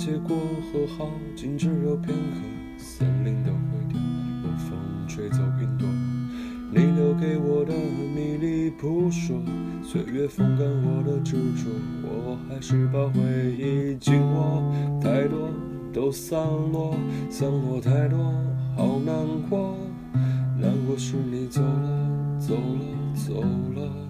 结果和，好景只有片刻，森林都毁掉，有风吹走云朵。你留给我的迷离扑朔，岁月风干我的执着，我还是把回忆紧握。太多都散落，散落太多，好难过。难过是你走了，走了，走了，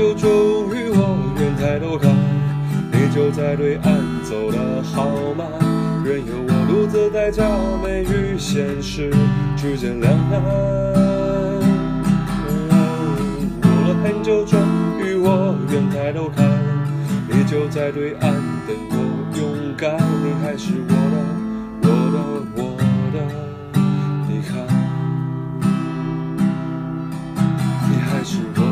就终于我愿抬头看你就在对岸走得好慢任由我独自在假寐与现实之间两难过了很久终于我愿抬头看你就在对岸等我勇敢你还是我的我的我的你看你还是我